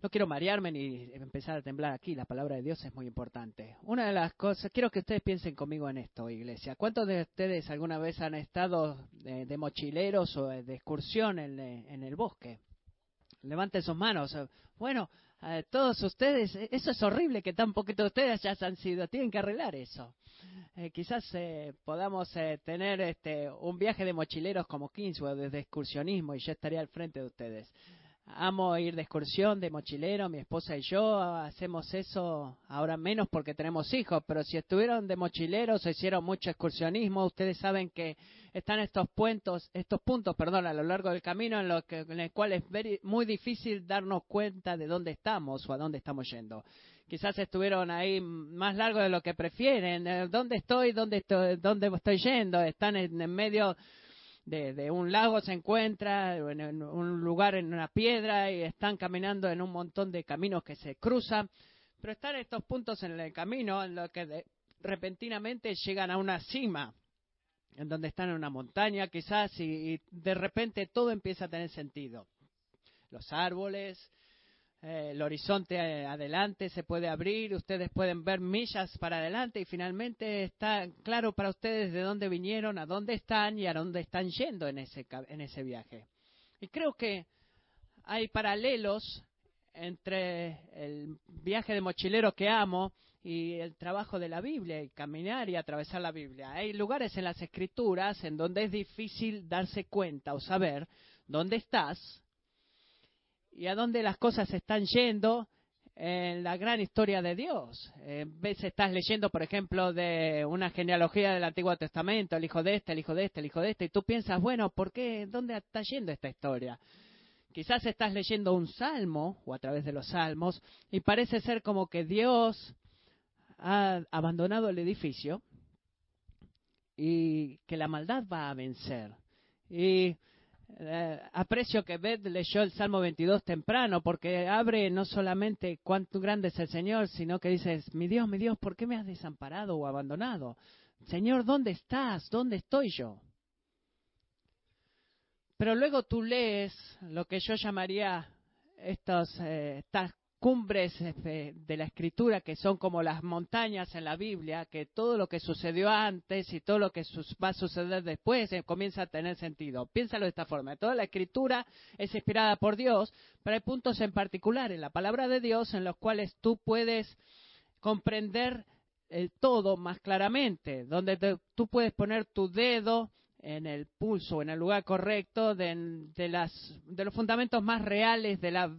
No quiero marearme ni empezar a temblar aquí, la palabra de Dios es muy importante. Una de las cosas, quiero que ustedes piensen conmigo en esto, iglesia. ¿Cuántos de ustedes alguna vez han estado de, mochileros o de excursión en, el bosque? Levanten sus manos. Bueno, todos ustedes, eso es horrible que tan poquito de ustedes ya han sido, tienen que arreglar eso. Eh, quizás eh, podamos eh, tener este, un viaje de mochileros como Kingswell, desde excursionismo, y yo estaría al frente de ustedes. Amo ir de excursión, de mochilero, mi esposa y yo hacemos eso ahora menos porque tenemos hijos, pero si estuvieron de mochileros o hicieron mucho excursionismo, ustedes saben que están estos puntos, estos puntos, perdón, a lo largo del camino en, lo que, en el cual es muy difícil darnos cuenta de dónde estamos o a dónde estamos yendo. Quizás estuvieron ahí más largo de lo que prefieren. Eh, ¿Dónde estoy? ¿Dónde estoy, dónde estoy yendo? Están en, en medio de, un lago se encuentra, en, un lugar en una piedra y están caminando en un montón de caminos que se cruzan, pero están estos puntos en el camino en los que repentinamente llegan a una cima, en donde están en una montaña quizás y de repente todo empieza a tener sentido. Los árboles, eh, el horizonte eh, adelante se puede abrir, ustedes pueden ver millas para adelante y finalmente está claro para ustedes de dónde vinieron, a dónde están y a dónde están yendo en ese, en ese viaje. Y creo que hay paralelos entre el viaje de mochilero que amo y el trabajo de la Biblia y caminar y atravesar la Biblia. Hay lugares en las escrituras en donde es difícil darse cuenta o saber dónde estás y a dónde las cosas están yendo en la gran historia de Dios. En vez estás leyendo, por ejemplo, de una genealogía del Antiguo Testamento, el hijo de este, el hijo de este, el hijo de este, y tú piensas, bueno, ¿por qué? ¿Dónde está yendo esta historia? Quizás estás leyendo un salmo o a través de los salmos y parece ser como que Dios ha abandonado el edificio y que la maldad va a vencer. Y eh, aprecio que Beth leyó el Salmo 22 temprano, porque abre no solamente cuánto grande es el Señor, sino que dices, mi Dios, mi Dios, ¿por qué me has desamparado o abandonado? Señor, ¿dónde estás? ¿Dónde estoy yo? Pero luego tú lees lo que yo llamaría estos, eh, cumbres este, de la escritura que son como las montañas en la Biblia, que todo lo que sucedió antes y todo lo que va a suceder después eh, comienza a tener sentido. Piénsalo de esta forma. Toda la escritura es inspirada por Dios, pero hay puntos en particular en la palabra de Dios en los cuales tú puedes comprender el todo más claramente, donde tú puedes poner tu dedo en el pulso, en el lugar correcto de los fundamentos más reales de la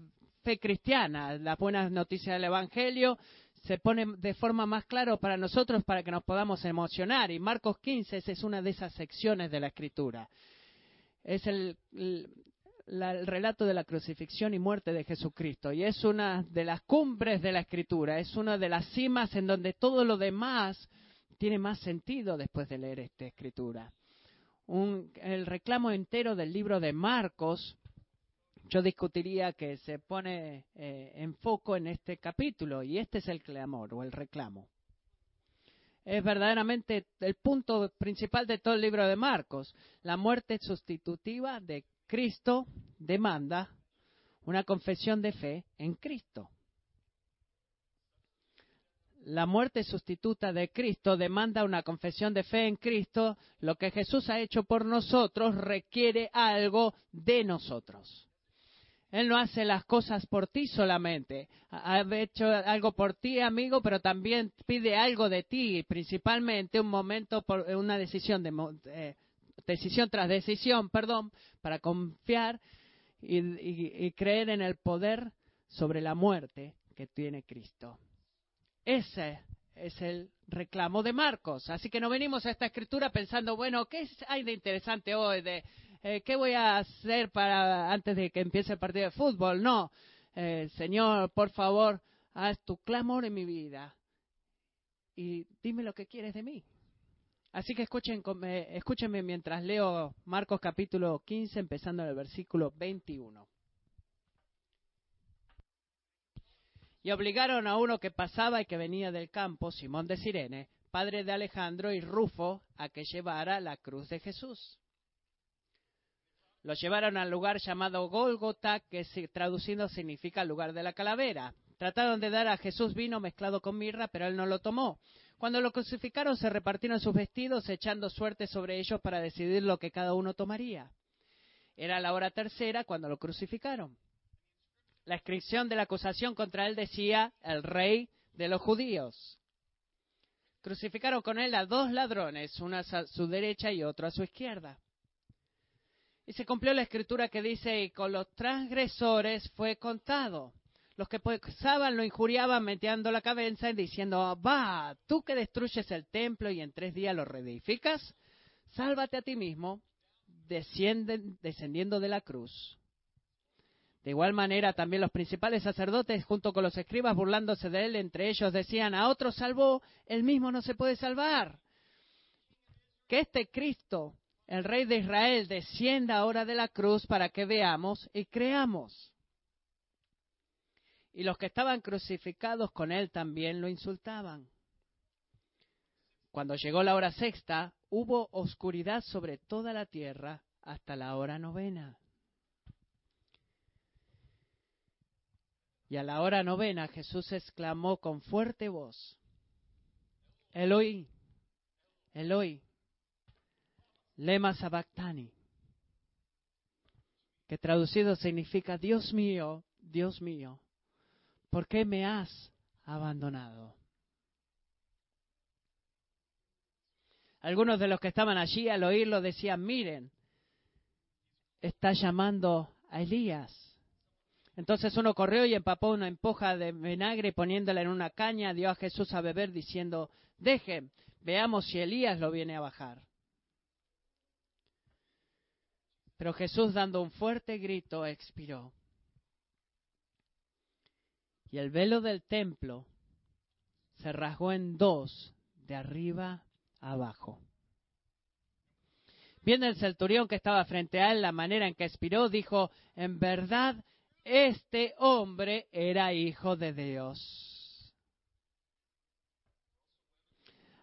cristiana, las buenas noticias del Evangelio, se pone de forma más clara para nosotros para que nos podamos emocionar. Y Marcos 15 es una de esas secciones de la Escritura. Es el, el, relato de la crucifixión y muerte de Jesucristo. Y es una de las cumbres de la Escritura. Es una de las cimas en donde todo lo demás tiene más sentido después de leer esta Escritura. Un, el reclamo entero del libro de Marcos yo discutiría que se pone eh, en foco en este capítulo y este es el clamor o el reclamo. Es verdaderamente el punto principal de todo el libro de Marcos. La muerte sustitutiva de Cristo demanda una confesión de fe en Cristo. La muerte sustituta de Cristo demanda una confesión de fe en Cristo. Lo que Jesús ha hecho por nosotros requiere algo de nosotros. Él no hace las cosas por ti solamente. Ha hecho algo por ti, amigo, pero también pide algo de ti, principalmente un momento por una decisión de eh, decisión tras decisión, perdón, para confiar y, creer en el poder sobre la muerte que tiene Cristo. Ese es el reclamo de Marcos. Así que no venimos a esta escritura pensando, bueno, ¿qué hay de interesante hoy? De eh, ¿qué voy a hacer para antes de que empiece el partido de fútbol? No, eh, Señor, por favor, haz tu clamor en mi vida y dime lo que quieres de mí. Así que escuchen, escúchenme mientras leo Marcos capítulo 15, empezando en el versículo 21. Y obligaron a uno que pasaba y que venía del campo, Simón de Sirene, padre de Alejandro y Rufo, a que llevara la cruz de Jesús. Lo llevaron al lugar llamado Golgota, que traduciendo significa lugar de la calavera. Trataron de dar a Jesús vino mezclado con mirra, pero él no lo tomó. Cuando lo crucificaron se repartieron sus vestidos, echando suerte sobre ellos para decidir lo que cada uno tomaría. Era la hora tercera cuando lo crucificaron. La inscripción de la acusación contra él decía el rey de los judíos. Crucificaron con él a dos ladrones, uno a su derecha y otro a su izquierda. Y se cumplió la escritura que dice, y con los transgresores fue contado. Los que pensaban lo injuriaban metiendo la cabeza y diciendo, va, tú que destruyes el templo y en tres días lo reedificas, sálvate a ti mismo, descendiendo de la cruz. De igual manera, también los principales sacerdotes, junto con los escribas, burlándose de él, entre ellos decían, a otro salvó, él mismo no se puede salvar. Que este Cristo, el Rey de Israel, descienda ahora de la cruz para que veamos y creamos. Y los que estaban crucificados con él también lo insultaban. Cuando llegó la hora sexta, hubo oscuridad sobre toda la tierra hasta la hora novena. Y a la hora novena Jesús exclamó con fuerte voz, Eloi, Eloi, lema sabactani, que traducido significa Dios mío, Dios mío, ¿por qué me has abandonado? Algunos de los que estaban allí al oírlo decían, miren, está llamando a Elías. Entonces uno corrió y empapó una empoja de vinagre poniéndola en una caña, dio a Jesús a beber diciendo, dejen, veamos si Elías lo viene a bajar. Pero Jesús dando un fuerte grito expiró. Y el velo del templo se rasgó en dos, de arriba abajo. Viendo el centurión que estaba frente a él, la manera en que expiró, dijo, en verdad, este hombre era hijo de Dios.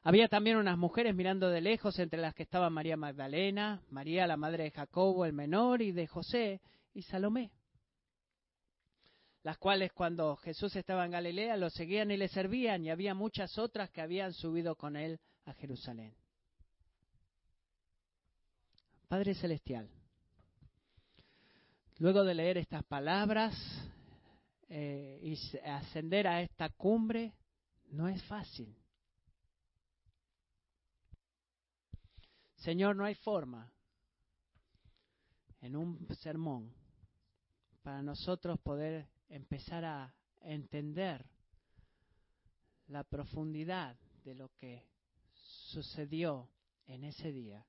Había también unas mujeres mirando de lejos, entre las que estaban María Magdalena, María la madre de Jacobo el menor y de José y Salomé las cuales cuando Jesús estaba en Galilea lo seguían y le servían, y había muchas otras que habían subido con él a Jerusalén. Padre Celestial, luego de leer estas palabras eh, y ascender a esta cumbre, no es fácil. Señor, no hay forma en un sermón para nosotros poder empezar a entender la profundidad de lo que sucedió en ese día,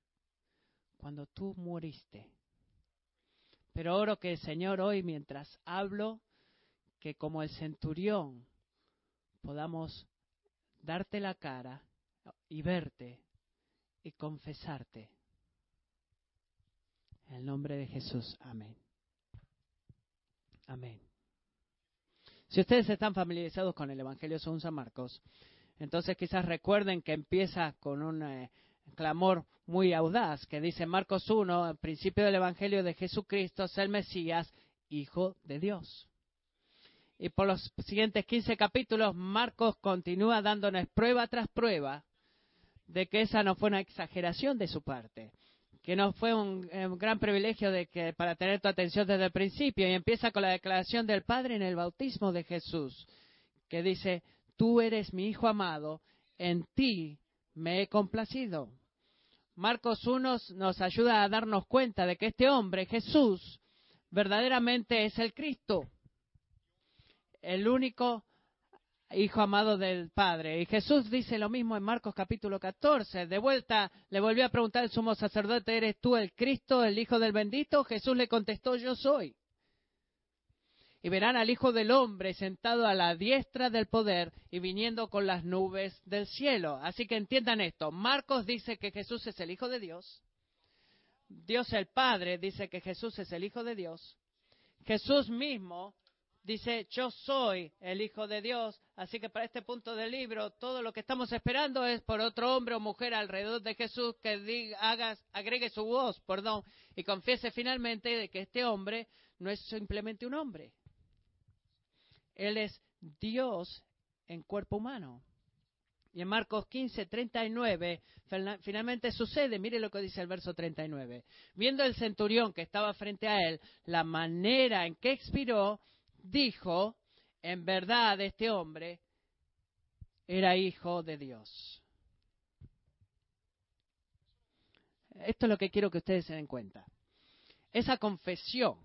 cuando tú muriste. Pero oro que el Señor hoy, mientras hablo, que como el centurión podamos darte la cara y verte y confesarte. En el nombre de Jesús, amén. Amén. Si ustedes están familiarizados con el Evangelio según San Marcos, entonces quizás recuerden que empieza con un eh, clamor muy audaz que dice Marcos 1, al principio del Evangelio de Jesucristo, es el Mesías, Hijo de Dios. Y por los siguientes 15 capítulos, Marcos continúa dándonos prueba tras prueba de que esa no fue una exageración de su parte, que no fue un, gran privilegio de que para tener tu atención desde el principio y empieza con la declaración del Padre en el bautismo de Jesús, que dice, tú eres mi Hijo amado, en ti me he complacido. Marcos 1 nos ayuda a darnos cuenta de que este hombre, Jesús, verdaderamente es el Cristo, el único hijo amado del Padre. Y Jesús dice lo mismo en Marcos capítulo 14. De vuelta le volvió a preguntar el sumo sacerdote, ¿eres tú el Cristo, el Hijo del bendito? Jesús le contestó, yo soy. Y verán al Hijo del Hombre sentado a la diestra del poder y viniendo con las nubes del cielo. Así que entiendan esto. Marcos dice que Jesús es el Hijo de Dios. Dios el Padre dice que Jesús es el Hijo de Dios. Jesús mismo dice, yo soy el Hijo de Dios. Así que para este punto del libro, todo lo que estamos esperando es por otro hombre o mujer alrededor de Jesús que diga, haga, agregue su voz, perdón, y confiese finalmente de que este hombre no es simplemente un hombre. Él es Dios en cuerpo humano. Y en Marcos 15, 39, finalmente sucede, mire lo que dice el verso 39. Viendo el centurión que estaba frente a él, la manera en que expiró, dijo, en verdad este hombre era hijo de Dios. Esto es lo que quiero que ustedes se den cuenta. Esa confesión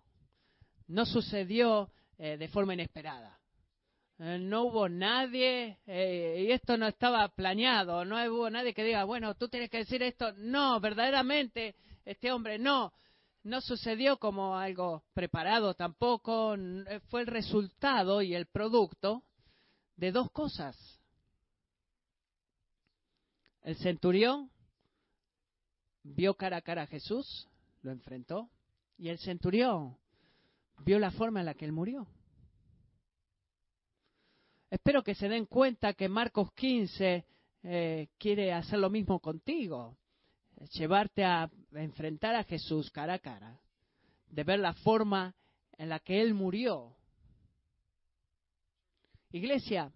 no sucedió eh, de forma inesperada. Eh, no hubo nadie, eh, y esto no estaba planeado, no hubo nadie que diga, bueno, tú tienes que decir esto. No, verdaderamente, este hombre no, no sucedió como algo preparado tampoco, eh, fue el resultado y el producto de dos cosas. El centurión vio cara a cara a Jesús, lo enfrentó, y el centurión vio la forma en la que él murió. Espero que se den cuenta que Marcos 15 eh, quiere hacer lo mismo contigo, llevarte a enfrentar a Jesús cara a cara, de ver la forma en la que Él murió. Iglesia,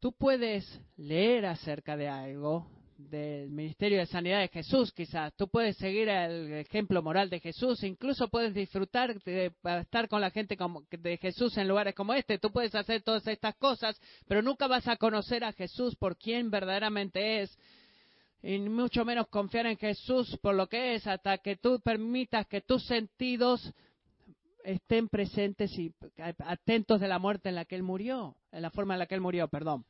tú puedes leer acerca de algo, del ministerio de sanidad de Jesús, quizás. Tú puedes seguir el ejemplo moral de Jesús, incluso puedes disfrutar de estar con la gente de Jesús en lugares como este. Tú puedes hacer todas estas cosas, pero nunca vas a conocer a Jesús por quien verdaderamente es. Y mucho menos confiar en Jesús por lo que es, hasta que tú permitas que tus sentidos estén presentes y atentos de la muerte en la que Él murió, en la forma en la que Él murió, perdón.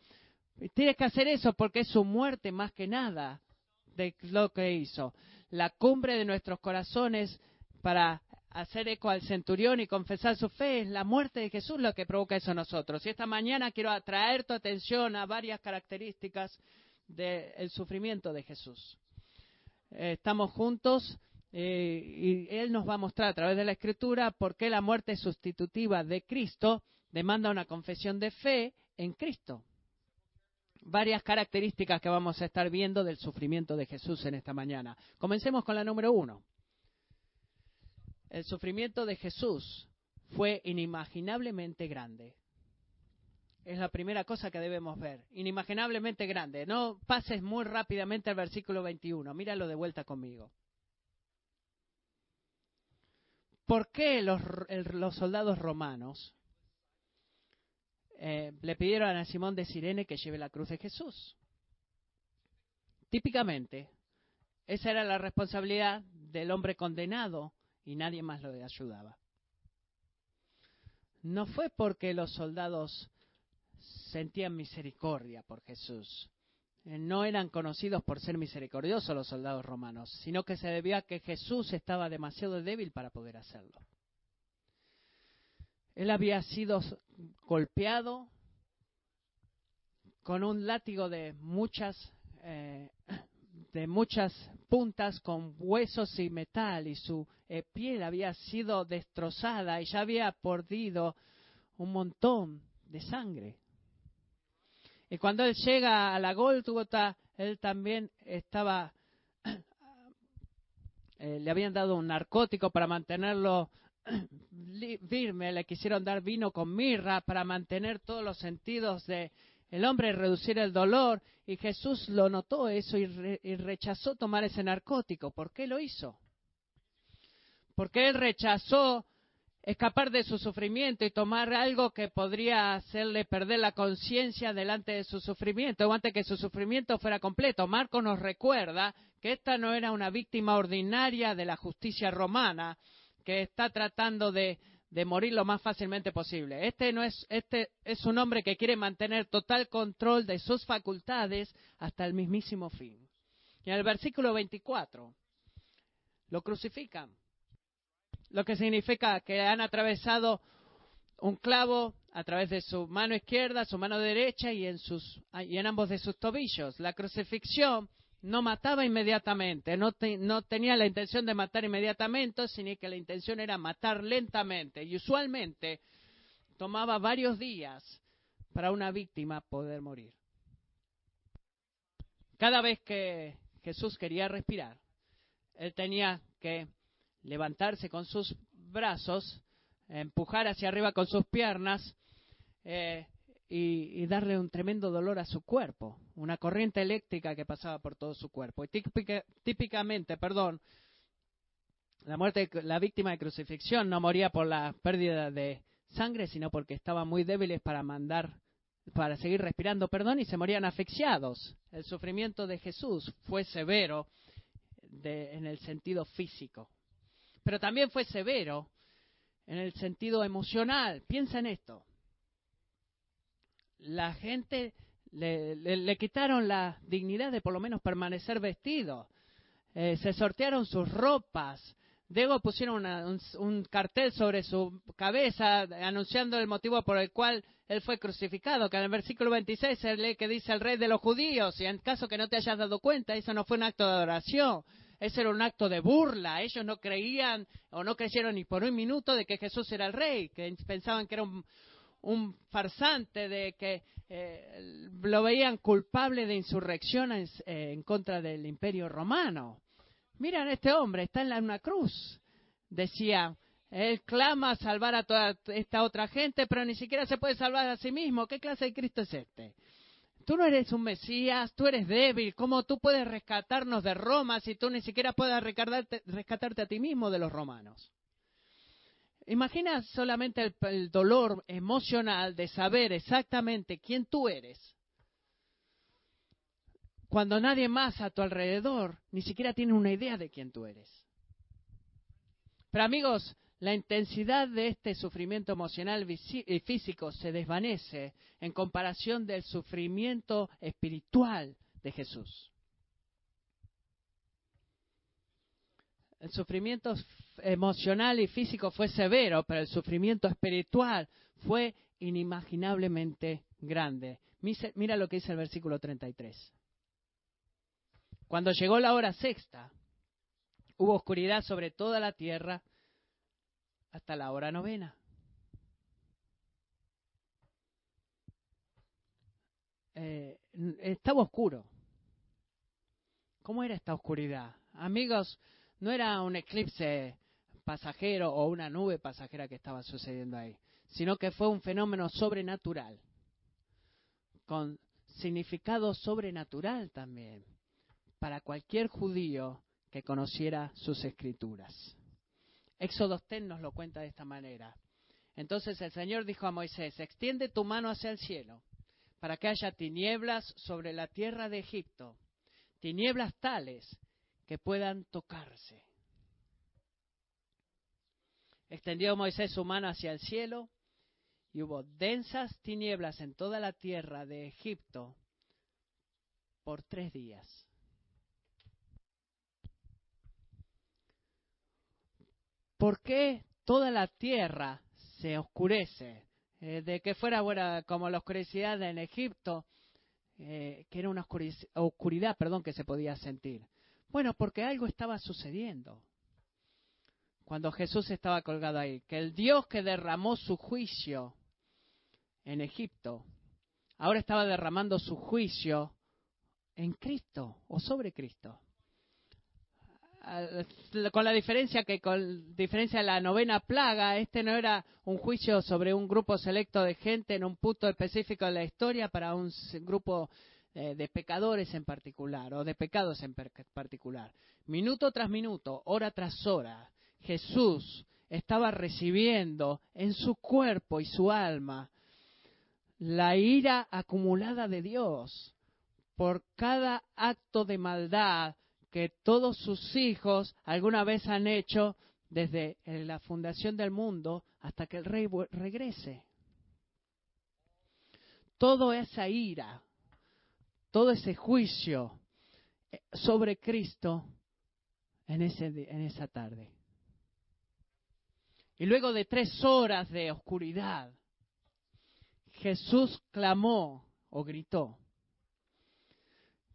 Tienes que hacer eso porque es su muerte más que nada de lo que hizo. La cumbre de nuestros corazones para hacer eco al centurión y confesar su fe es la muerte de Jesús lo que provoca eso en nosotros. Y esta mañana quiero atraer tu atención a varias características del sufrimiento de Jesús. Estamos juntos eh, y Él nos va a mostrar a través de la Escritura por qué la muerte sustitutiva de Cristo demanda una confesión de fe en Cristo varias características que vamos a estar viendo del sufrimiento de Jesús en esta mañana. Comencemos con la número uno. El sufrimiento de Jesús fue inimaginablemente grande. Es la primera cosa que debemos ver. Inimaginablemente grande. No pases muy rápidamente al versículo 21. Míralo de vuelta conmigo. ¿Por qué los, soldados romanos eh, le pidieron a Simón de Sirene que lleve la cruz de Jesús. Típicamente, esa era la responsabilidad del hombre condenado y nadie más lo ayudaba. No fue porque los soldados sentían misericordia por Jesús. Eh, no eran conocidos por ser misericordiosos los soldados romanos, sino que se debía a que Jesús estaba demasiado débil para poder hacerlo. Él había sido golpeado con un látigo de muchas, eh, de muchas puntas con huesos y metal y su eh, piel había sido destrozada y ya había perdido un montón de sangre. Y cuando él llega a la Golgota, él también estaba, eh, le habían dado un narcótico para mantenerlo firme, le quisieron dar vino con mirra para mantener todos los sentidos de el hombre y reducir el dolor. Y Jesús lo notó eso y, y rechazó tomar ese narcótico. ¿Por qué lo hizo? Porque él rechazó escapar de su sufrimiento y tomar algo que podría hacerle perder la conciencia delante de su sufrimiento o antes que su sufrimiento fuera completo. Marco nos recuerda que esta no era una víctima ordinaria de la justicia romana, que está tratando de, morir lo más fácilmente posible. Este no es, este es un hombre que quiere mantener total control de sus facultades hasta el mismísimo fin. Y en el versículo 24 lo crucifican, lo que significa que han atravesado un clavo a través de su mano izquierda, su mano derecha y en, sus, y en ambos de sus tobillos. La crucifixión no mataba inmediatamente, no, tenía la intención de matar inmediatamente, sino que la intención era matar lentamente. Y usualmente tomaba varios días para una víctima poder morir. Cada vez que Jesús quería respirar, él tenía que levantarse con sus brazos, empujar hacia arriba con sus piernas eh, y, darle un tremendo dolor a su cuerpo, una corriente eléctrica que pasaba por todo su cuerpo. Y típicamente, perdón, la muerte, la víctima de crucifixión no moría por la pérdida de sangre, sino porque estaban muy débiles para mandar, para seguir respirando, perdón, y se morían asfixiados. El sufrimiento de Jesús fue severo en el sentido físico, pero también fue severo en el sentido emocional. Piensa en esto. La gente le, quitaron la dignidad de por lo menos permanecer vestido. Eh, se sortearon sus ropas, Luego pusieron un, cartel sobre su cabeza anunciando el motivo por el cual él fue crucificado, que en el versículo 26 se lee que dice el rey de los judíos, y en caso que no te hayas dado cuenta, eso no fue un acto de adoración, ese era un acto de burla, ellos no creían o no creyeron ni por un minuto de que Jesús era el rey, que pensaban que era un, farsante, de que eh, lo veían culpable de insurrección en eh, contra del imperio romano. Miren, este hombre está en una cruz. Decía, él clama a salvar a toda esta otra gente, pero ni siquiera se puede salvar a sí mismo. ¿Qué clase de Cristo es este? Tú no eres un Mesías, tú eres débil. ¿Cómo tú puedes rescatarnos de Roma si tú ni siquiera puedes rescatarte, a ti mismo de los romanos? Imagina solamente el dolor emocional de saber exactamente quién tú eres cuando nadie más a tu alrededor ni siquiera tiene una idea de quién tú eres. Pero amigos, la intensidad de este sufrimiento emocional y físico se desvanece en comparación del sufrimiento espiritual de Jesús. El sufrimiento emocional y físico fue severo, pero el sufrimiento espiritual fue inimaginablemente grande. Mira lo que dice el versículo 33. Cuando llegó la hora sexta, hubo oscuridad sobre toda la tierra hasta la hora novena. Eh, estaba oscuro. ¿Cómo era esta oscuridad? Amigos, no era un eclipse pasajero o una nube pasajera que estaba sucediendo ahí, sino que fue un fenómeno sobrenatural, con significado sobrenatural también para cualquier judío que conociera sus escrituras. Éxodo 10 nos lo cuenta de esta manera. Entonces el Señor dijo a Moisés, extiende tu mano hacia el cielo, para que haya tinieblas sobre la tierra de Egipto, tinieblas tales que puedan tocarse. Extendió Moisés su mano hacia el cielo, y hubo densas tinieblas en toda la tierra de Egipto por tres días. ¿Por qué toda la tierra se oscurece? Eh, de que fuera como la oscuridad en Egipto, eh, que era una oscuridad, perdón, que se podía sentir. Bueno, porque algo estaba sucediendo cuando Jesús estaba colgado ahí, que el Dios que derramó su juicio en Egipto, ahora estaba derramando su juicio en Cristo o sobre Cristo con la diferencia que con diferencia de la novena plaga, este no era un juicio sobre un grupo selecto de gente en un punto específico de la historia para un grupo eh, de pecadores en particular o de pecados en particular. Minuto tras minuto, hora tras hora, Jesús estaba recibiendo en su cuerpo y su alma la ira acumulada de Dios por cada acto de maldad que todos sus hijos alguna vez han hecho desde la fundación del mundo hasta que el rey regrese. Toda esa ira, todo ese juicio eh, sobre Cristo en, ese, en esa tarde. Y luego de tres horas de oscuridad, Jesús clamó o gritó,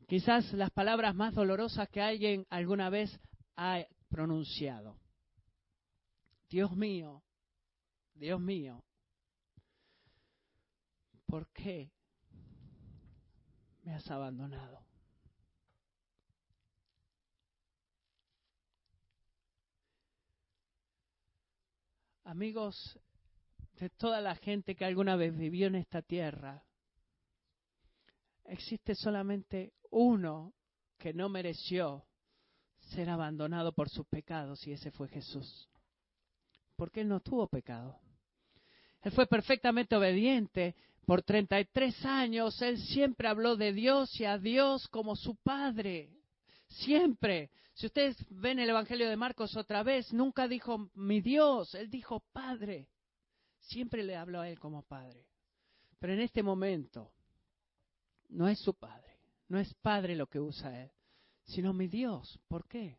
Quizás las palabras más dolorosas que alguien alguna vez ha pronunciado. Dios mío, Dios mío, ¿por qué me has abandonado? Amigos de toda la gente que alguna vez vivió en esta tierra, existe solamente uno que no mereció ser abandonado por sus pecados y ese fue Jesús. Porque Él no tuvo pecado. Él fue perfectamente obediente. Por 33 años Él siempre habló de Dios y a Dios como su Padre. Siempre. Si ustedes ven el Evangelio de Marcos otra vez, nunca dijo mi Dios, Él dijo Padre. Siempre le habló a Él como Padre. Pero en este momento no es su Padre. No es Padre lo que usa Él sino mi Dios. ¿Por qué?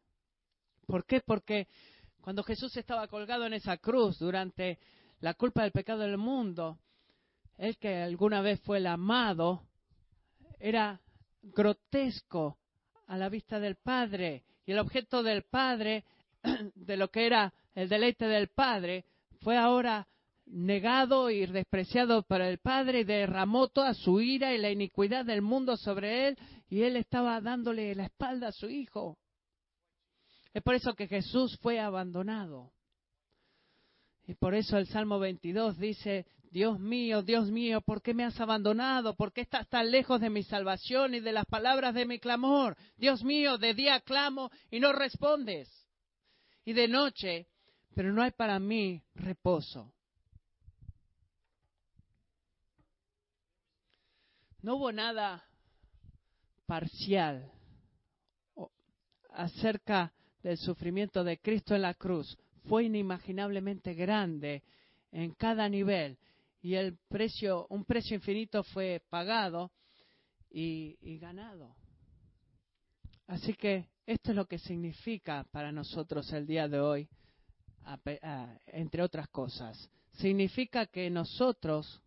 ¿Por qué? Porque cuando Jesús estaba colgado en esa cruz durante la culpa del pecado del mundo, él que alguna vez fue el amado, era grotesco a la vista del Padre. Y el objeto del Padre, de lo que era el deleite del Padre, fue ahora negado y despreciado por el Padre derramó toda su ira y la iniquidad del mundo sobre él y él estaba dándole la espalda a su hijo. Es por eso que Jesús fue abandonado. Y por eso el Salmo 22 dice, Dios mío, Dios mío, ¿por qué me has abandonado? ¿Por qué estás tan lejos de mi salvación y de las palabras de mi clamor? Dios mío, de día clamo y no respondes. Y de noche, pero no hay para mí reposo. No hubo nada parcial acerca del sufrimiento de Cristo en la cruz. Fue inimaginablemente grande en cada nivel y el precio, un precio infinito fue pagado y, y ganado. Así que esto es lo que significa para nosotros el día de hoy, entre otras cosas. Significa que nosotros,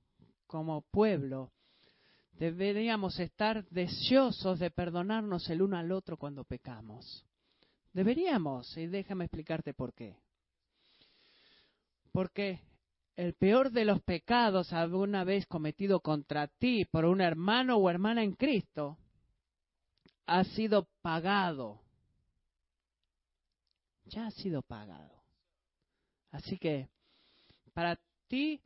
como pueblo, Deberíamos estar deseosos de perdonarnos el uno al otro cuando pecamos. Deberíamos, y déjame explicarte por qué. Porque el peor de los pecados alguna vez cometido contra ti por un hermano o hermana en Cristo ha sido pagado. Ya ha sido pagado. Así que para ti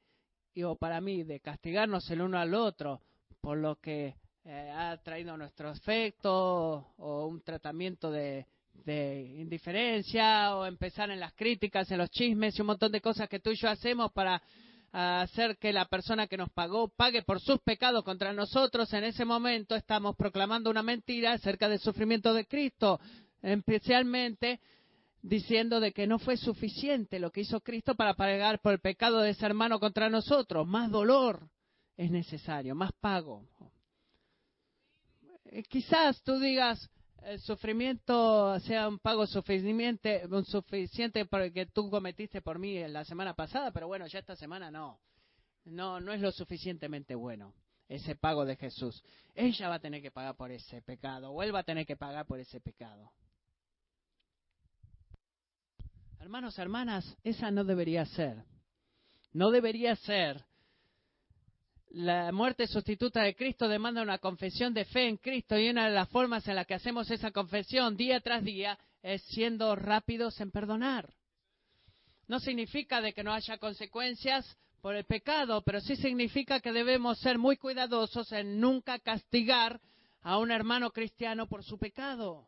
y o para mí de castigarnos el uno al otro por lo que eh, ha traído nuestro afecto o un tratamiento de, indiferencia o empezar en las críticas, en los chismes y un montón de cosas que tú y yo hacemos para hacer que la persona que nos pagó pague por sus pecados contra nosotros, en ese momento estamos proclamando una mentira acerca del sufrimiento de Cristo, especialmente diciendo de que no fue suficiente lo que hizo Cristo para pagar por el pecado de ese hermano contra nosotros, más dolor, es necesario, más pago. Eh, quizás tú digas, el sufrimiento sea un pago suficiente, suficiente que tú cometiste por mí la semana pasada, pero bueno, ya esta semana no. No, no es lo suficientemente bueno ese pago de Jesús. Ella va a tener que pagar por ese pecado, o él va a tener que pagar por ese pecado. Hermanos, hermanas, esa no debería ser. No debería ser la muerte sustituta de Cristo demanda una confesión de fe en Cristo y una de las formas en las que hacemos esa confesión día tras día es siendo rápidos en perdonar. No significa de que no haya consecuencias por el pecado, pero sí significa que debemos ser muy cuidadosos en nunca castigar a un hermano cristiano por su pecado,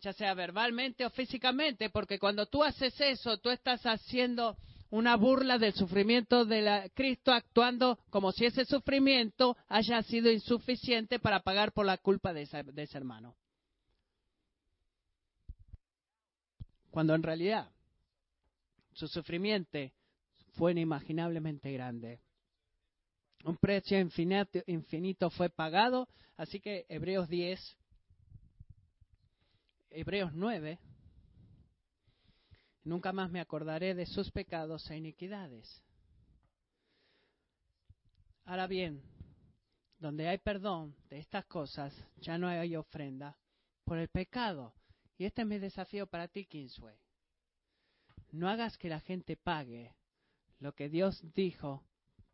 ya sea verbalmente o físicamente, porque cuando tú haces eso, tú estás haciendo una burla del sufrimiento de Cristo actuando como si ese sufrimiento haya sido insuficiente para pagar por la culpa de, de ese hermano. Cuando en realidad su sufrimiento fue inimaginablemente grande. Un precio infinito, infinito fue pagado, así que Hebreos 10, Hebreos 9, Nunca más me acordaré de sus pecados e iniquidades. Ahora bien, donde hay perdón de estas cosas, ya no hay ofrenda por el pecado. Y este es mi desafío para ti, Kinsway. No hagas que la gente pague lo que Dios dijo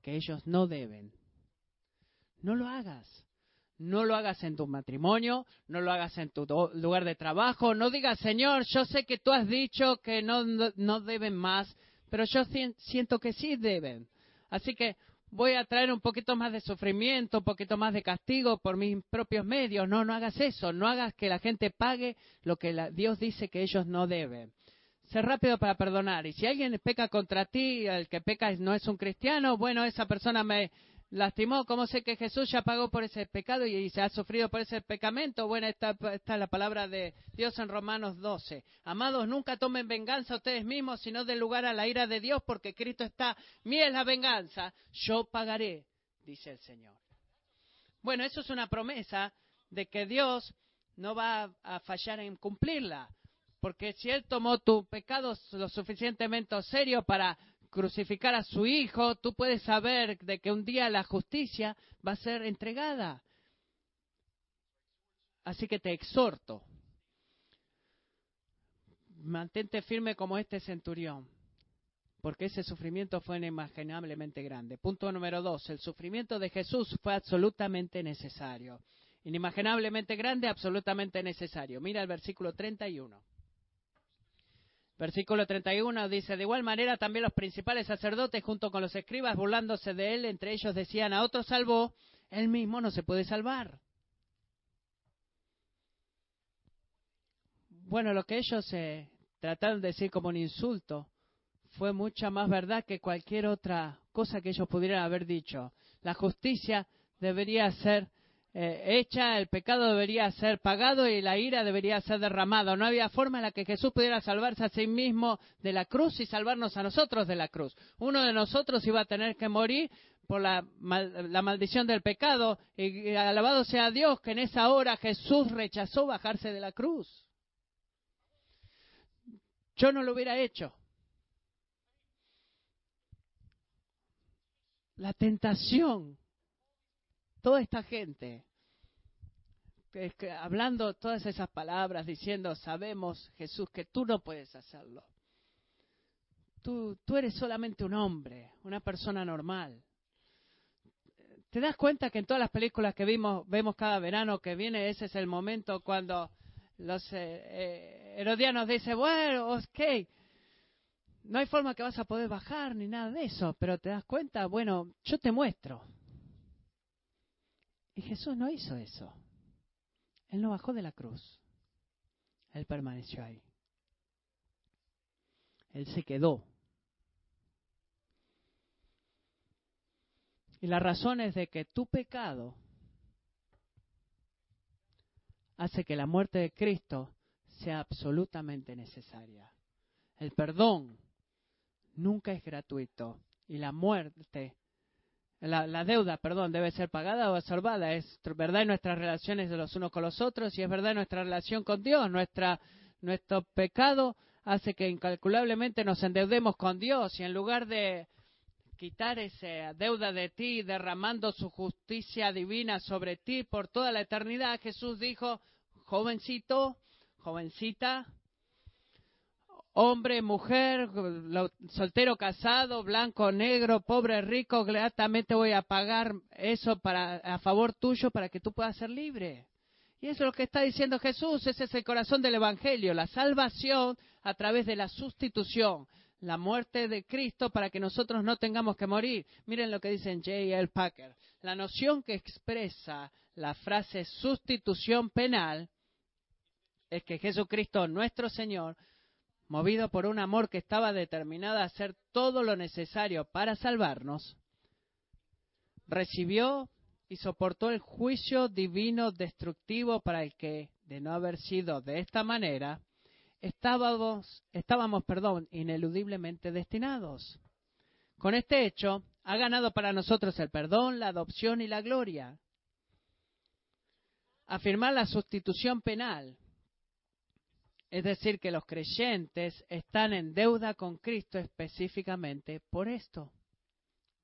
que ellos no deben. no lo hagas. No lo hagas en tu matrimonio, no lo hagas en tu lugar de trabajo, no digas, Señor, yo sé que tú has dicho que no, no, deben más, pero yo siento que sí deben. Así que voy a traer un poquito más de sufrimiento, un poquito más de castigo por mis propios medios. No, no hagas eso, no hagas que la gente pague lo que Dios dice que ellos no deben. Ser rápido para perdonar. Y si alguien peca contra ti, el que peca no es un cristiano, bueno, esa persona me, lastimó. ¿Cómo sé que Jesús ya pagó por ese pecado y, se ha sufrido por ese pecamento? Bueno, esta, es la palabra de Dios en Romanos 12. Amados, nunca tomen venganza ustedes mismos, sino den lugar a la ira de Dios, porque Cristo está, mía es la venganza, yo pagaré, dice el Señor. Bueno, eso es una promesa de que Dios no va a fallar en cumplirla. Porque si Él tomó tu pecado lo suficientemente serio para crucificar a su hijo, tú puedes saber de que un día la justicia va a ser entregada. Así que te exhorto, mantente firme como este centurión, porque ese sufrimiento fue inimaginablemente grande. Punto número dos, el sufrimiento de Jesús fue absolutamente necesario. Inimaginablemente grande, absolutamente necesario. Mira el versículo 31. Versículo 31 dice, de igual manera también los principales sacerdotes junto con los escribas burlándose de él, entre ellos decían, a otro salvó, él mismo no se puede salvar. Bueno, lo que ellos eh, trataron de decir como un insulto fue mucha más verdad que cualquier otra cosa que ellos pudieran haber dicho. La justicia debería ser eh, hecha, el pecado debería ser pagado y la ira debería ser derramada. No había forma en la que Jesús pudiera salvarse a sí mismo de la cruz y salvarnos a nosotros de la cruz. Uno de nosotros iba a tener que morir por la, la maldición del pecado y alabado sea Dios que en esa hora Jesús rechazó bajarse de la cruz. Yo no lo hubiera hecho. La tentación toda esta gente hablando todas esas palabras, diciendo, sabemos, Jesús, que tú no puedes hacerlo. Tú, tú eres solamente un hombre, una persona normal. ¿Te das cuenta que en todas las películas que vimos, vemos cada verano que viene, ese es el momento cuando los eh, eh, herodianos dicen, bueno, ok, no hay forma que vas a poder bajar ni nada de eso, pero te das cuenta, bueno, yo te muestro. Jesús no hizo eso. Él no bajó de la cruz. Él permaneció ahí. Él se quedó. Y la razón es de que tu pecado hace que la muerte de Cristo sea absolutamente necesaria. El perdón nunca es gratuito y la muerte la, deuda, perdón, debe ser pagada o absorbada. Es verdad en nuestras relaciones de los unos con los otros y es verdad en nuestra relación con Dios. Nuestra, nuestro pecado hace que incalculablemente nos endeudemos con Dios y en lugar de quitar esa deuda de ti, derramando su justicia divina sobre ti por toda la eternidad, Jesús dijo, jovencito, jovencita, hombre, mujer, soltero, casado, blanco, negro, pobre, rico, gratamente voy a pagar eso para, a favor tuyo para que tú puedas ser libre. Y eso es lo que está diciendo Jesús, ese es el corazón del Evangelio, la salvación a través de la sustitución, la muerte de Cristo para que nosotros no tengamos que morir. Miren lo que dice J. L. Packer. La noción que expresa la frase sustitución penal es que Jesucristo, nuestro Señor, movido por un amor que estaba determinado a hacer todo lo necesario para salvarnos, recibió y soportó el juicio divino destructivo para el que, de no haber sido de esta manera, estábamos, estábamos perdón, ineludiblemente destinados. Con este hecho, ha ganado para nosotros el perdón, la adopción y la gloria. Afirmar la sustitución penal es decir, que los creyentes están en deuda con Cristo específicamente por esto.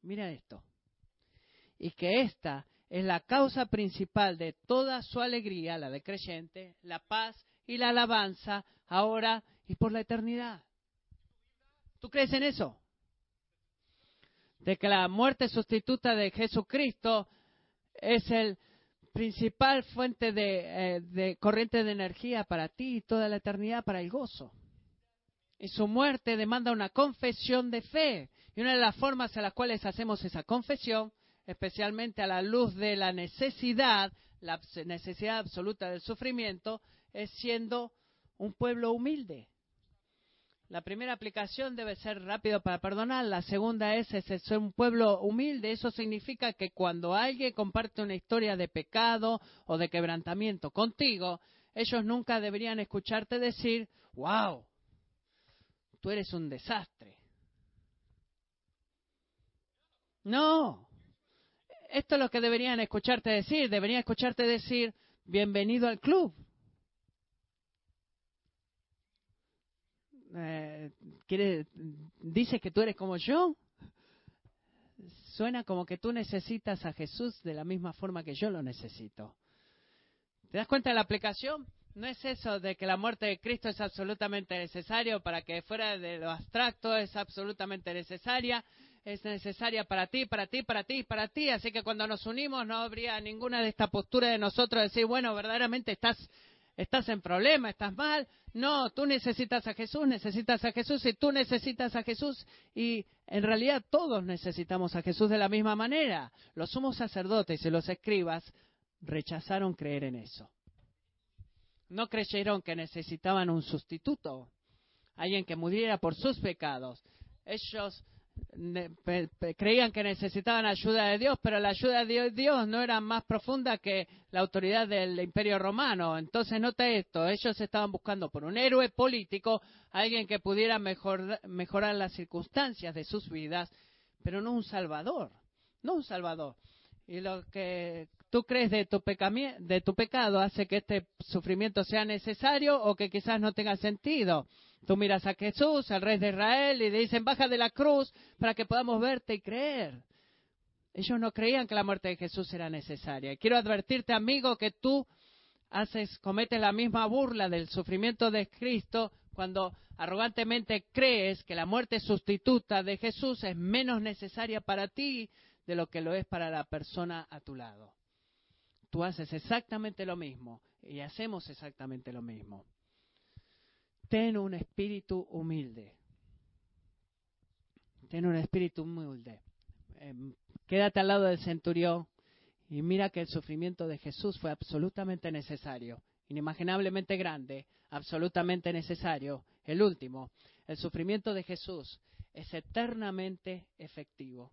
Mira esto. Y que esta es la causa principal de toda su alegría, la de creyente, la paz y la alabanza, ahora y por la eternidad. ¿Tú crees en eso? De que la muerte sustituta de Jesucristo es el principal fuente de, eh, de, corriente de energía para ti y toda la eternidad para el gozo. Y su muerte demanda una confesión de fe. Y una de las formas en las cuales hacemos esa confesión, especialmente a la luz de la necesidad, la necesidad absoluta del sufrimiento, es siendo un pueblo humilde. La primera aplicación debe ser rápido para perdonar, la segunda es, ser un pueblo humilde. Eso significa que cuando alguien comparte una historia de pecado o de quebrantamiento contigo, ellos nunca deberían escucharte decir, wow, tú eres un desastre. No, esto es lo que deberían escucharte decir, deberían escucharte decir, bienvenido al club. Eh, quiere, dice que tú eres como yo. Suena como que tú necesitas a Jesús de la misma forma que yo lo necesito. ¿Te das cuenta de la aplicación? No es eso de que la muerte de Cristo es absolutamente necesario para que fuera de lo abstracto, es absolutamente necesaria, es necesaria para ti, para ti, para ti, para ti. Así que cuando nos unimos no habría ninguna de esta postura de nosotros decir, bueno, verdaderamente estás estás en problema, estás mal. No, tú necesitas a Jesús, necesitas a Jesús y tú necesitas a Jesús. Y en realidad todos necesitamos a Jesús de la misma manera. Los sumos sacerdotes y los escribas rechazaron creer en eso. No creyeron que necesitaban un sustituto, alguien que muriera por sus pecados. Ellos creían que necesitaban ayuda de Dios, pero la ayuda de Dios no era más profunda que la autoridad del imperio romano. Entonces, note esto, ellos estaban buscando por un héroe político, alguien que pudiera mejorar las circunstancias de sus vidas, pero no un salvador, no un salvador. Y lo que tú crees de tu, de tu pecado hace que este sufrimiento sea necesario o que quizás no tenga sentido. Tú miras a Jesús, al rey de Israel, y le dicen, baja de la cruz para que podamos verte y creer. Ellos no creían que la muerte de Jesús era necesaria. Quiero advertirte, amigo, que tú haces, cometes la misma burla del sufrimiento de Cristo cuando arrogantemente crees que la muerte sustituta de Jesús es menos necesaria para ti de lo que lo es para la persona a tu lado. Tú haces exactamente lo mismo y hacemos exactamente lo mismo ten un espíritu humilde. Ten un espíritu humilde. Em, quédate al lado del centurión y mira que el sufrimiento de Jesús fue absolutamente necesario, inimaginablemente grande, absolutamente necesario. El último, el sufrimiento de Jesús es eternamente efectivo.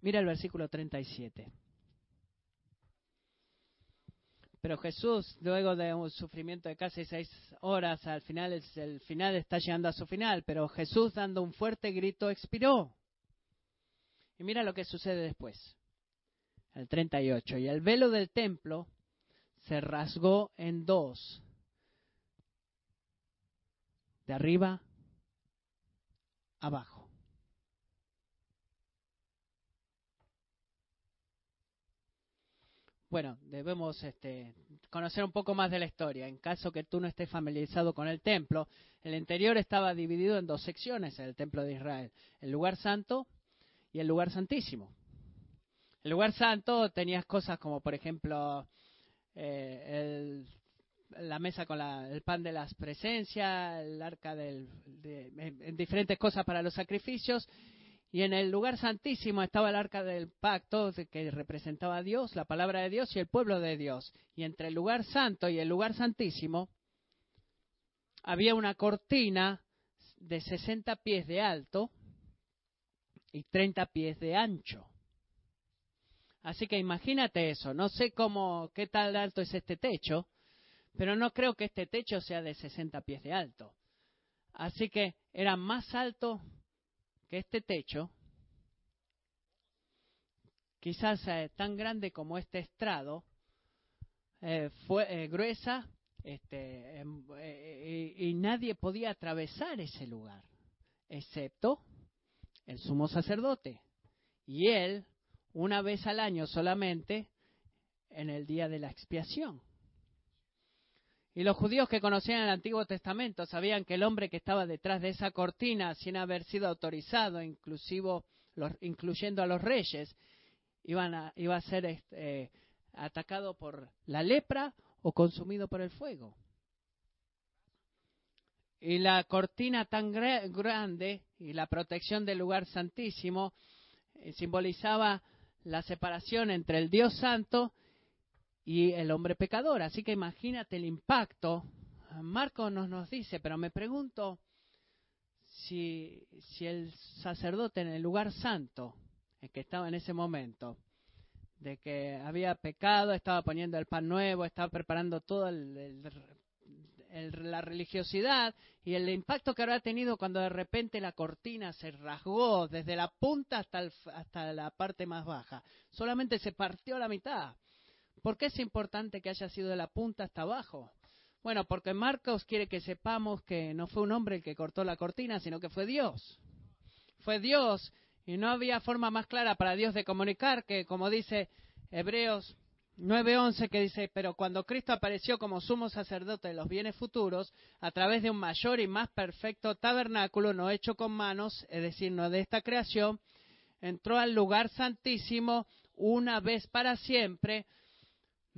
Mira el versículo 37. Pero Jesús, luego de un sufrimiento de casi seis horas, al final el final está llegando a su final, pero Jesús dando un fuerte grito expiró. Y mira lo que sucede después. El 38. Y el velo del templo se rasgó en dos. De arriba abajo. Bueno, debemos este, conocer un poco más de la historia. En caso que tú no estés familiarizado con el templo, el interior estaba dividido en dos secciones en el templo de Israel, el lugar santo y el lugar santísimo. El lugar santo tenías cosas como, por ejemplo, eh, la mesa con el pan de las presencias, el arca del, de, diferentes cosas para los sacrificios y en el lugar santísimo estaba el arca del pacto que representaba a Dios, la palabra de Dios y el pueblo de Dios. Y entre el lugar santo y el lugar santísimo había una cortina de 60 pies de alto y 30 pies de ancho. Así que imagínate eso. No sé cómo, qué tal alto es este techo, pero no creo que este techo sea de 60 pies de alto. Así que era más alto que este techo, quizás eh, tan grande como este estrado, eh, fue eh, gruesa este, em, y nadie podía atravesar ese lugar, excepto el sumo sacerdote. Y él, una vez al año solamente, en el día de la expiación. Y los judíos que conocían el Antiguo Testamento sabían que el hombre que estaba detrás de esa cortina, sin haber sido autorizado, inclusive incluyendo a los reyes, iban a, iba a ser este, atacado por la lepra o consumido por el fuego. Y la cortina tan grande y la protección del lugar santísimo eh, simbolizaba la separación entre el Dios santo y el hombre pecador. Así que imagínate el impacto. Marco nos, nos dice, pero me pregunto si, si el sacerdote en el lugar santo, el que estaba en ese momento, de que había pecado, estaba poniendo el pan nuevo, estaba preparando toda la religiosidad y el impacto que habrá tenido cuando de repente la cortina se rasgó desde la punta hasta, hasta la parte más baja. Solamente se partió la mitad. ¿Por qué es importante que haya sido de la punta hasta abajo? Bueno, porque Marcos quiere que sepamos que no fue un hombre el que cortó la cortina, sino que fue Dios. Fue Dios y no había forma más clara para Dios de comunicar que, como dice Hebreos 9:11, que dice, pero cuando Cristo apareció como sumo sacerdote de los bienes futuros, a través de un mayor y más perfecto tabernáculo, no hecho con manos, es decir, no de esta creación, entró al lugar santísimo una vez para siempre,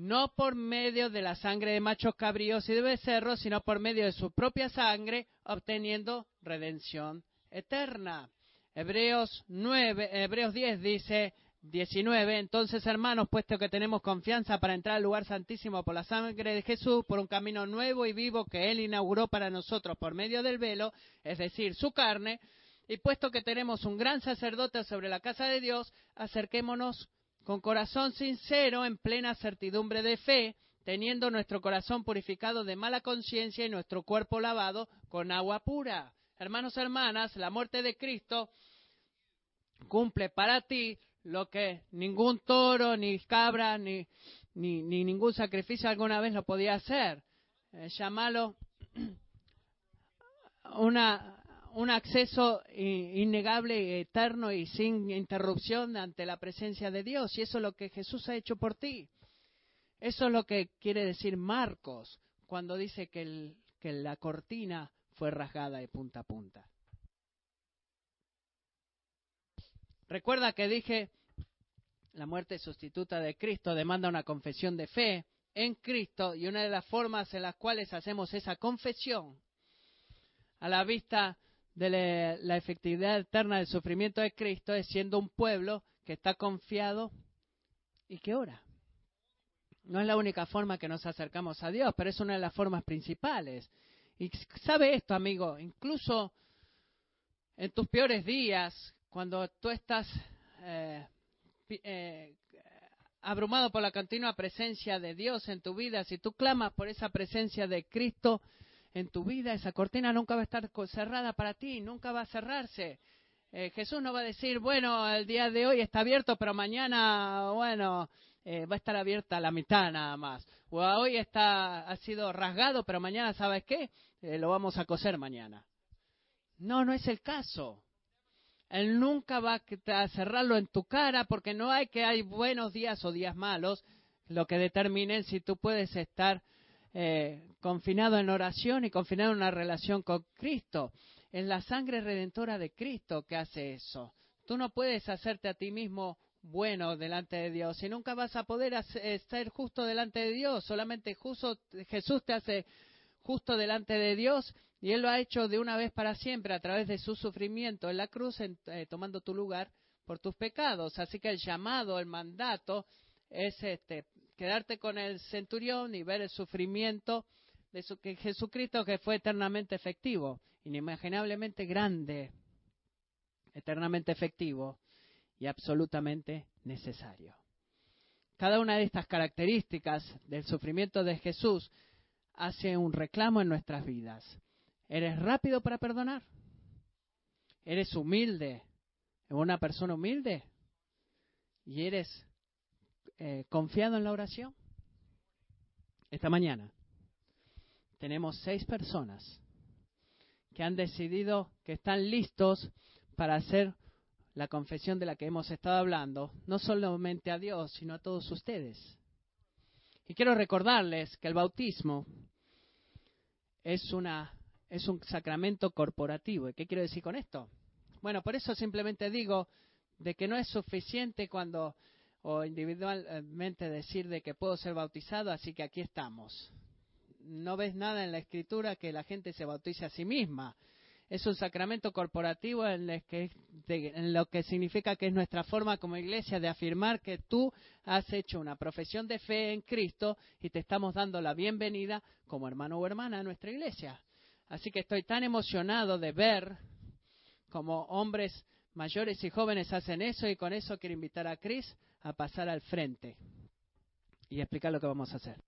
no por medio de la sangre de machos cabríos y de becerros, sino por medio de su propia sangre, obteniendo redención eterna. Hebreos 9, Hebreos 10 dice 19, entonces hermanos, puesto que tenemos confianza para entrar al lugar santísimo por la sangre de Jesús, por un camino nuevo y vivo que Él inauguró para nosotros por medio del velo, es decir, su carne, y puesto que tenemos un gran sacerdote sobre la casa de Dios, acerquémonos con corazón sincero, en plena certidumbre de fe, teniendo nuestro corazón purificado de mala conciencia y nuestro cuerpo lavado con agua pura. Hermanos, hermanas, la muerte de Cristo cumple para ti lo que ningún toro, ni cabra, ni, ni, ningún sacrificio alguna vez lo podía hacer. Eh, llámalo una, un acceso innegable, eterno y sin interrupción ante la presencia de Dios. Y eso es lo que Jesús ha hecho por ti. Eso es lo que quiere decir Marcos cuando dice que, que la cortina fue rasgada de punta a punta. Recuerda que dije, la muerte sustituta de Cristo demanda una confesión de fe en Cristo y una de las formas en las cuales hacemos esa confesión a la vista de la efectividad eterna del sufrimiento de Cristo es siendo un pueblo que está confiado y que ora. No es la única forma que nos acercamos a Dios, pero es una de las formas principales. Y sabe esto, amigo, incluso en tus peores días, cuando tú estás eh, eh, abrumado por la continua presencia de Dios en tu vida, si tú clamas por esa presencia de Cristo en tu vida, esa cortina nunca va a estar cerrada para ti, nunca va a cerrarse. Eh, Jesús no va a decir, bueno, el día de hoy está abierto, pero mañana, bueno, eh, va a estar abierta la mitad nada más. O hoy está, ha sido rasgado, pero mañana, ¿sabes qué? Eh, lo vamos a coser mañana. No, no es el caso. Él nunca va a cerrarlo en tu cara porque no hay que hay buenos días o días malos lo que determinen si tú puedes estar eh, confinado en oración y confinado en una relación con Cristo. Es la sangre redentora de Cristo que hace eso. Tú no puedes hacerte a ti mismo bueno delante de Dios y nunca vas a poder ser justo delante de Dios. Solamente justo, Jesús te hace justo delante de Dios y Él lo ha hecho de una vez para siempre a través de su sufrimiento en la cruz, eh, tomando tu lugar por tus pecados. Así que el llamado, el mandato es este, quedarte con el centurión y ver el sufrimiento de su, que Jesucristo que fue eternamente efectivo, inimaginablemente grande, eternamente efectivo y absolutamente necesario. Cada una de estas características del sufrimiento de Jesús hace un reclamo en nuestras vidas. ¿Eres rápido para perdonar? ¿Eres humilde? ¿Una persona humilde? ¿Y eres eh, confiado en la oración? Esta mañana tenemos seis personas que han decidido que están listos para hacer la confesión de la que hemos estado hablando, no solamente a Dios, sino a todos ustedes. Y quiero recordarles que el bautismo es, una, es un sacramento corporativo. ¿Y qué quiero decir con esto? Bueno, por eso simplemente digo, de que no es suficiente cuando o individualmente decir de que puedo ser bautizado, así que aquí estamos. No ves nada en la escritura que la gente se bautice a sí misma. Es un sacramento corporativo en, lo que significa que es nuestra forma como iglesia de afirmar que tú has hecho una profesión de fe en Cristo y te estamos dando la bienvenida como hermano o hermana a nuestra iglesia. Así que estoy tan emocionado de ver como hombres mayores y jóvenes hacen eso y con eso quiero invitar a Chris a pasar al frente y explicar lo que vamos a hacer.